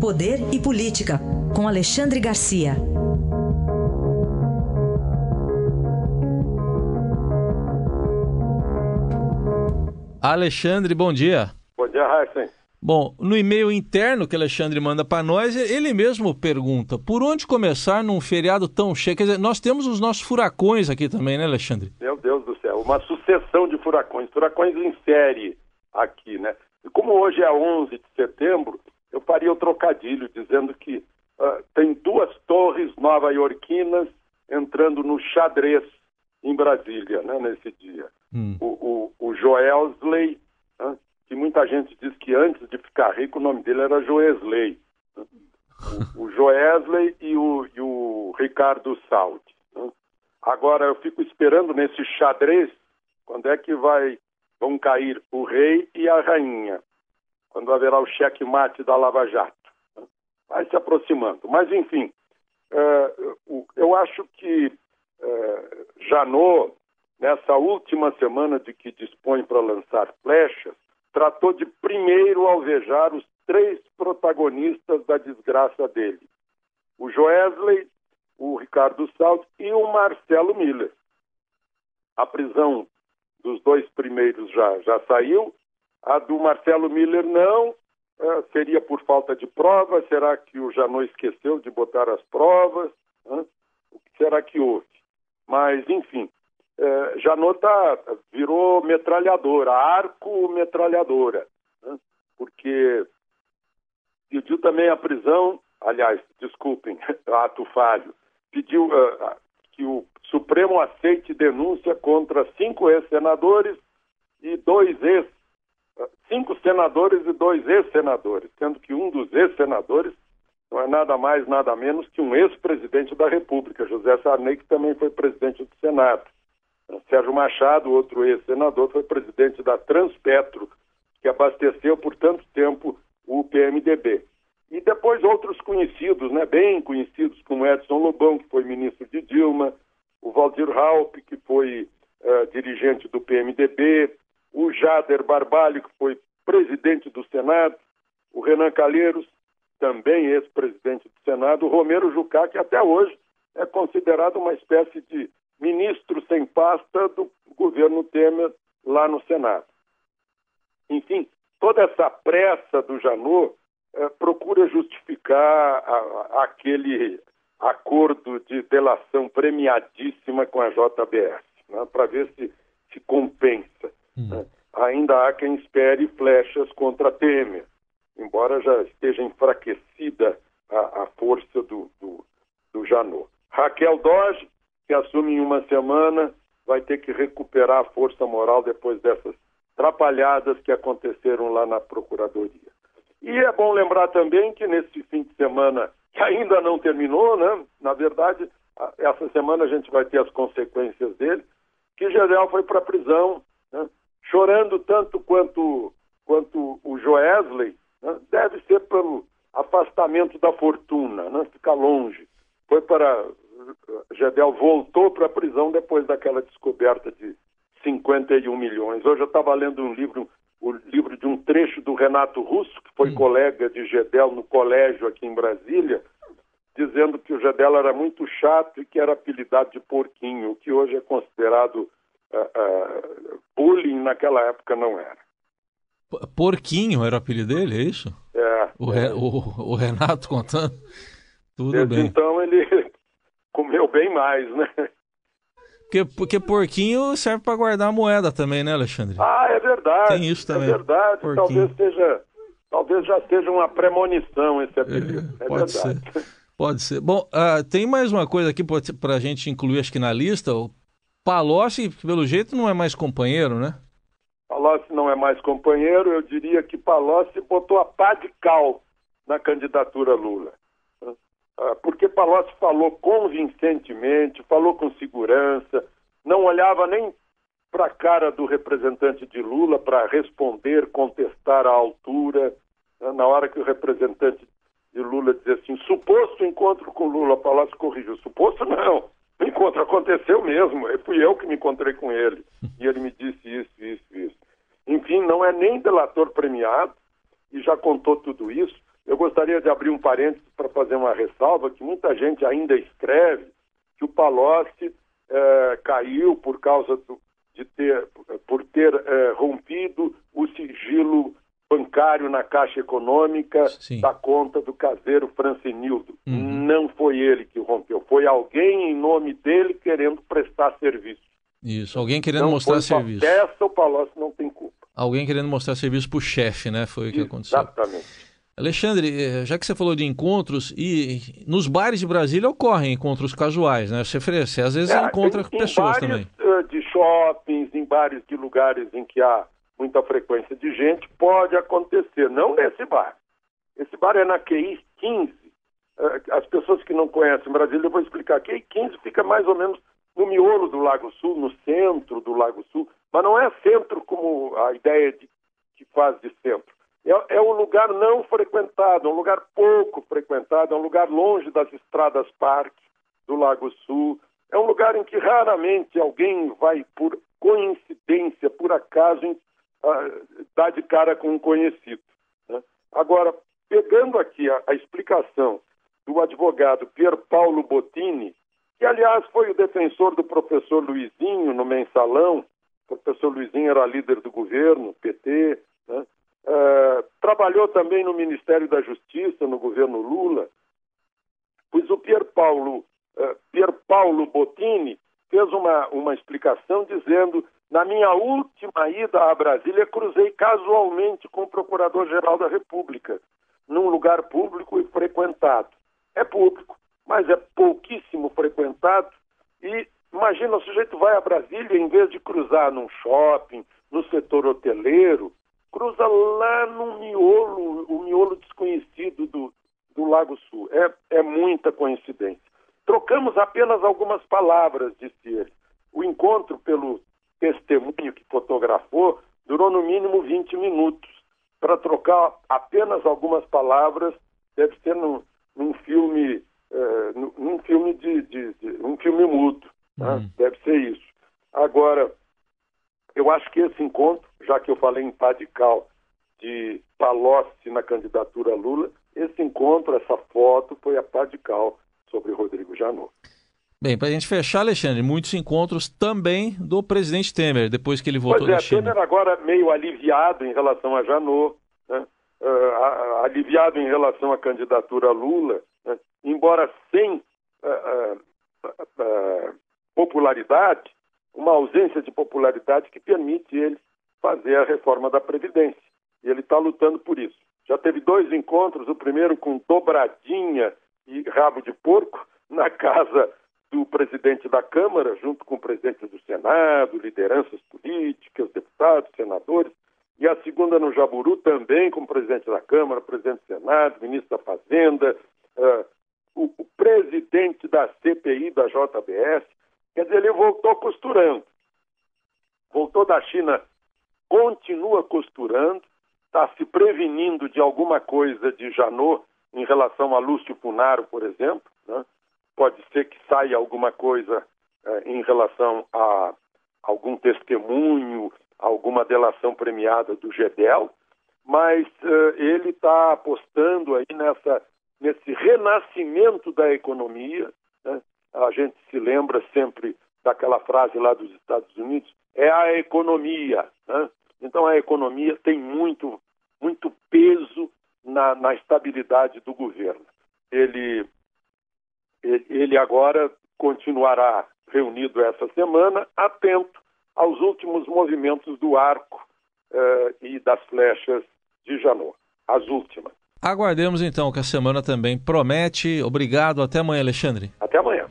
Poder e Política, com Alexandre Garcia. Alexandre, bom dia. Bom dia, Raíssen. Bom, no e-mail interno que Alexandre manda para nós, ele mesmo pergunta: por onde começar num feriado tão cheio? Quer dizer, nós temos os nossos furacões aqui também, né, Alexandre? Meu Deus do céu, uma sucessão de furacões, furacões em série aqui, né? E como hoje é 11 de setembro, eu faria o trocadilho dizendo que uh, tem duas torres nova-iorquinas entrando no xadrez em Brasília, né, nesse dia. Hum. O, o, o Joelsley, né, que muita gente diz que antes de ficar rico o nome dele era Joesley. Né? O, o Joesley e o, e o Ricardo Saldi. Né? Agora eu fico esperando nesse xadrez quando é que vai vão cair o rei e a rainha quando haverá o cheque-mate da Lava Jato. Vai se aproximando. Mas, enfim, uh, eu acho que uh, Janot, nessa última semana de que dispõe para lançar flechas, tratou de primeiro alvejar os três protagonistas da desgraça dele: o Joesley, o Ricardo Salles e o Marcelo Miller. A prisão dos dois primeiros já, já saiu, a do Marcelo Miller não, é, seria por falta de provas, será que o Janot esqueceu de botar as provas? Que será que houve? Mas, enfim, é, Janot tá, virou metralhadora, arco metralhadora, né? porque pediu também a prisão, aliás, desculpem, ato falho, pediu uh, que o Supremo aceite denúncia contra cinco ex-senadores e dois ex cinco senadores e dois ex-senadores, sendo que um dos ex-senadores não é nada mais, nada menos que um ex-presidente da República, José Sarney, que também foi presidente do Senado. Sérgio Machado, outro ex-senador, foi presidente da Transpetro, que abasteceu por tanto tempo o PMDB. E depois outros conhecidos, né, bem conhecidos, como Edson Lobão, que foi ministro de Dilma, o Valdir Raup, que foi uh, dirigente do PMDB, o Jader Barbalho, que foi presidente do Senado, o Renan Calheiros, também ex-presidente do Senado, o Romero Jucá, que até hoje é considerado uma espécie de ministro sem pasta do governo Temer lá no Senado. Enfim, toda essa pressa do Janot eh, procura justificar a, a, aquele acordo de delação premiadíssima com a JBS, né, para ver se se. Hum. Ainda há quem espere flechas contra Temer, embora já esteja enfraquecida a, a força do, do, do Janot. Raquel Doge, que assume em uma semana, vai ter que recuperar a força moral depois dessas trapalhadas que aconteceram lá na Procuradoria. E é bom lembrar também que nesse fim de semana, que ainda não terminou, né? Na verdade, essa semana a gente vai ter as consequências dele, que Gedel foi para a prisão? Chorando tanto quanto, quanto o Joesley, né, deve ser pelo afastamento da fortuna, né, ficar longe. Foi para. Gedel voltou para a prisão depois daquela descoberta de 51 milhões. Hoje eu estava lendo um livro, o livro de um trecho do Renato Russo, que foi hum. colega de Gedel no colégio aqui em Brasília, dizendo que o Gedel era muito chato e que era apelidado de porquinho, o que hoje é considerado uh, uh, bullying naquela época não era. Porquinho era o apelido dele, é isso? É. O, é. o, o Renato contando. Tudo Desde bem. então ele comeu bem mais, né? Porque, porque porquinho serve para guardar a moeda também, né, Alexandre? Ah, é verdade. Tem isso também. É verdade. Porquinho. Talvez seja, talvez já seja uma premonição esse apelido. É, é pode verdade. ser. Pode ser. Bom, uh, tem mais uma coisa aqui para a gente incluir, acho que na lista. O Palocci, pelo jeito, não é mais companheiro, né? Palocci não é mais companheiro, eu diria que Palocci botou a pá de cal na candidatura Lula. Ah, porque Palocci falou convincentemente, falou com segurança, não olhava nem para a cara do representante de Lula para responder, contestar a altura. Né? Na hora que o representante de Lula dizia assim, suposto encontro com Lula, Palocci corrigiu, suposto não, o encontro aconteceu mesmo, fui eu que me encontrei com ele. E ele me disse isso, isso, isso. Enfim, não é nem delator premiado, e já contou tudo isso. Eu gostaria de abrir um parênteses para fazer uma ressalva que muita gente ainda escreve que o Palocci eh, caiu por causa do, de ter, por ter eh, rompido o sigilo bancário na Caixa Econômica Sim. da conta do caseiro Francinildo. Uhum. Não foi ele que rompeu, foi alguém em nome dele querendo prestar serviço. Isso, alguém querendo não mostrar serviço. Dessa o Palocci não tem culpa. Alguém querendo mostrar serviço para o chefe, né? Foi o que aconteceu. Exatamente. Alexandre, eh, já que você falou de encontros, e nos bares de Brasília ocorrem encontros casuais, né? Você, você às vezes é, encontra em, pessoas em também. Eh, de shoppings, em bares de lugares em que há muita frequência de gente, pode acontecer. Não nesse bar. Esse bar é na QI 15. Eh, as pessoas que não conhecem Brasília, eu vou explicar. QI 15 fica mais ou menos no miolo do Lago Sul, no centro do Lago Sul, mas não é centro como a ideia de, que faz de centro é, é um lugar não frequentado, é um lugar pouco frequentado, é um lugar longe das estradas parque do Lago Sul. É um lugar em que raramente alguém vai, por coincidência, por acaso, uh, dar de cara com um conhecido. Né? Agora, pegando aqui a, a explicação do advogado Pier Paulo Bottini, que aliás foi o defensor do professor Luizinho no mensalão, o professor Luizinho era líder do governo, PT, né? Uh, trabalhou também no Ministério da Justiça, no governo Lula, pois o Pier Paulo, uh, Pier Paulo Bottini fez uma, uma explicação dizendo: na minha última ida a Brasília, cruzei casualmente com o Procurador-Geral da República, num lugar público e frequentado. É público, mas é pouquíssimo frequentado. E imagina, o sujeito vai a Brasília, em vez de cruzar num shopping, no setor hoteleiro, cruza lá no miolo, o miolo desconhecido do, do Lago Sul. É, é muita coincidência. Trocamos apenas algumas palavras, disse ele. O encontro, pelo testemunho que fotografou, durou no mínimo 20 minutos. Para trocar apenas algumas palavras, deve ser num filme, é, num filme de, de, de, um filme mudo. Né? Ser isso. Agora, eu acho que esse encontro, já que eu falei em Padical de Palocci na candidatura Lula, esse encontro, essa foto, foi a Padical sobre Rodrigo Janot. Bem, para a gente fechar, Alexandre, muitos encontros também do presidente Temer, depois que ele voltou pois é, China. Temer agora meio aliviado em relação a Janot, né? uh, aliviado em relação à candidatura Lula, né? embora sem uh, uh, popularidade, uma ausência de popularidade que permite ele fazer a reforma da Previdência. E ele está lutando por isso. Já teve dois encontros, o primeiro com dobradinha e rabo de porco, na casa do presidente da Câmara, junto com o presidente do Senado, lideranças políticas, deputados, senadores, e a segunda no Jaburu, também com o presidente da Câmara, presidente do Senado, ministro da Fazenda, uh, o, o presidente da CPI da JBS, Quer dizer, ele voltou costurando. Voltou da China, continua costurando, está se prevenindo de alguma coisa de Janot em relação a Lúcio Funaro, por exemplo. Né? Pode ser que saia alguma coisa eh, em relação a algum testemunho, alguma delação premiada do GEDEL, mas eh, ele está apostando aí nessa, nesse renascimento da economia, né? A gente se lembra sempre daquela frase lá dos Estados Unidos, é a economia. Né? Então a economia tem muito, muito peso na, na estabilidade do governo. Ele, ele agora continuará reunido essa semana, atento aos últimos movimentos do arco eh, e das flechas de Janot, as últimas. Aguardemos então que a semana também promete. Obrigado, até amanhã, Alexandre. Até amanhã.